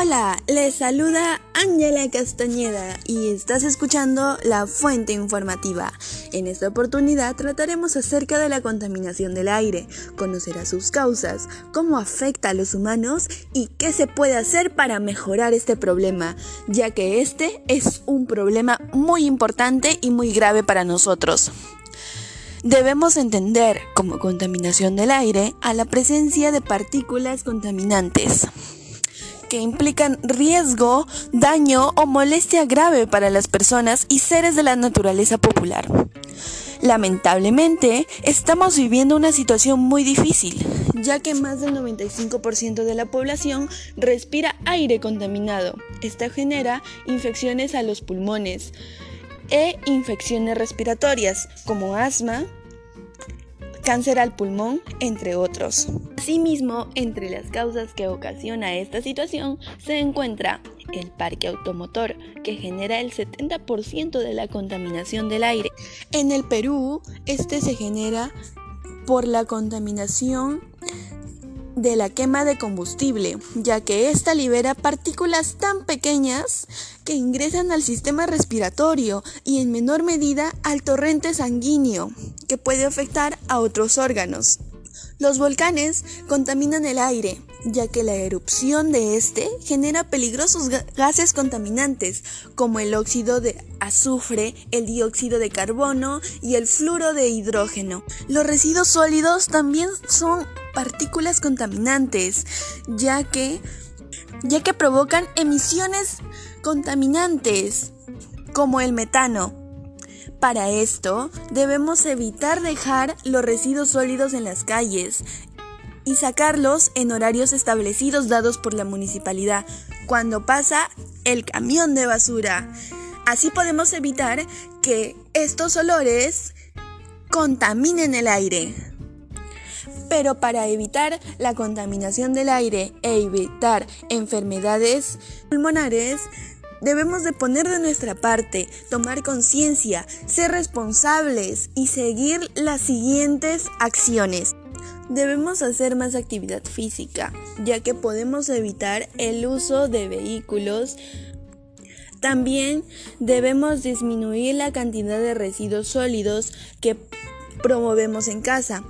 Hola, les saluda Ángela Castañeda y estás escuchando La Fuente Informativa. En esta oportunidad trataremos acerca de la contaminación del aire, conocerás sus causas, cómo afecta a los humanos y qué se puede hacer para mejorar este problema, ya que este es un problema muy importante y muy grave para nosotros. Debemos entender como contaminación del aire a la presencia de partículas contaminantes que implican riesgo, daño o molestia grave para las personas y seres de la naturaleza popular. Lamentablemente, estamos viviendo una situación muy difícil, ya que más del 95% de la población respira aire contaminado. Esto genera infecciones a los pulmones e infecciones respiratorias como asma, cáncer al pulmón, entre otros. Asimismo, entre las causas que ocasiona esta situación se encuentra el parque automotor, que genera el 70% de la contaminación del aire. En el Perú, este se genera por la contaminación de la quema de combustible, ya que ésta libera partículas tan pequeñas que ingresan al sistema respiratorio y en menor medida al torrente sanguíneo, que puede afectar a otros órganos. Los volcanes contaminan el aire, ya que la erupción de este genera peligrosos gases contaminantes, como el óxido de azufre, el dióxido de carbono y el fluoro de hidrógeno. Los residuos sólidos también son partículas contaminantes, ya que, ya que provocan emisiones contaminantes, como el metano. Para esto, debemos evitar dejar los residuos sólidos en las calles y sacarlos en horarios establecidos dados por la municipalidad, cuando pasa el camión de basura. Así podemos evitar que estos olores contaminen el aire. Pero para evitar la contaminación del aire e evitar enfermedades pulmonares, debemos de poner de nuestra parte, tomar conciencia, ser responsables y seguir las siguientes acciones. Debemos hacer más actividad física, ya que podemos evitar el uso de vehículos. También debemos disminuir la cantidad de residuos sólidos que promovemos en casa.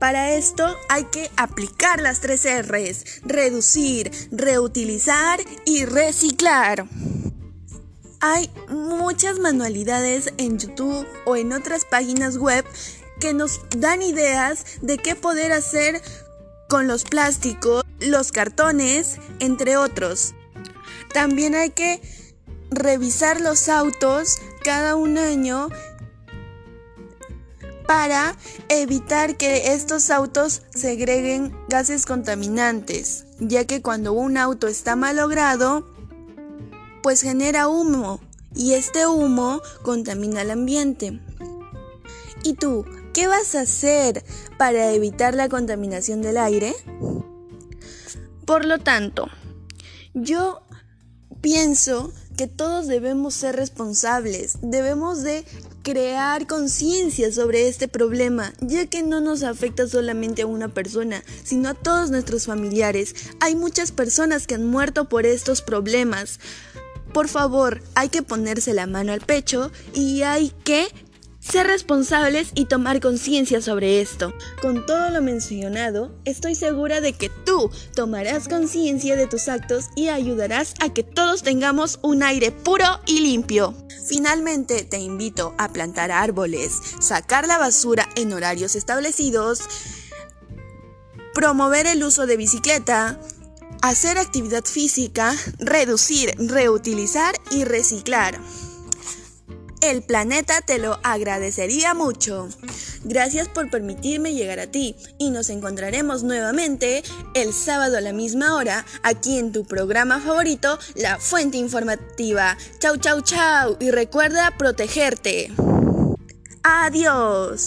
Para esto hay que aplicar las tres R's, reducir, reutilizar y reciclar. Hay muchas manualidades en YouTube o en otras páginas web que nos dan ideas de qué poder hacer con los plásticos, los cartones, entre otros. También hay que revisar los autos cada un año para evitar que estos autos segreguen gases contaminantes, ya que cuando un auto está malogrado, pues genera humo y este humo contamina el ambiente. ¿Y tú, qué vas a hacer para evitar la contaminación del aire? Por lo tanto, yo pienso que todos debemos ser responsables, debemos de crear conciencia sobre este problema, ya que no nos afecta solamente a una persona, sino a todos nuestros familiares. Hay muchas personas que han muerto por estos problemas. Por favor, hay que ponerse la mano al pecho y hay que ser responsables y tomar conciencia sobre esto. Con todo lo mencionado, estoy segura de que tú tomarás conciencia de tus actos y ayudarás a que todos tengamos un aire puro y limpio. Finalmente, te invito a plantar árboles, sacar la basura en horarios establecidos, promover el uso de bicicleta, hacer actividad física, reducir, reutilizar y reciclar. El planeta te lo agradecería mucho. Gracias por permitirme llegar a ti y nos encontraremos nuevamente el sábado a la misma hora aquí en tu programa favorito, La Fuente Informativa. Chau, chau, chau y recuerda protegerte. Adiós.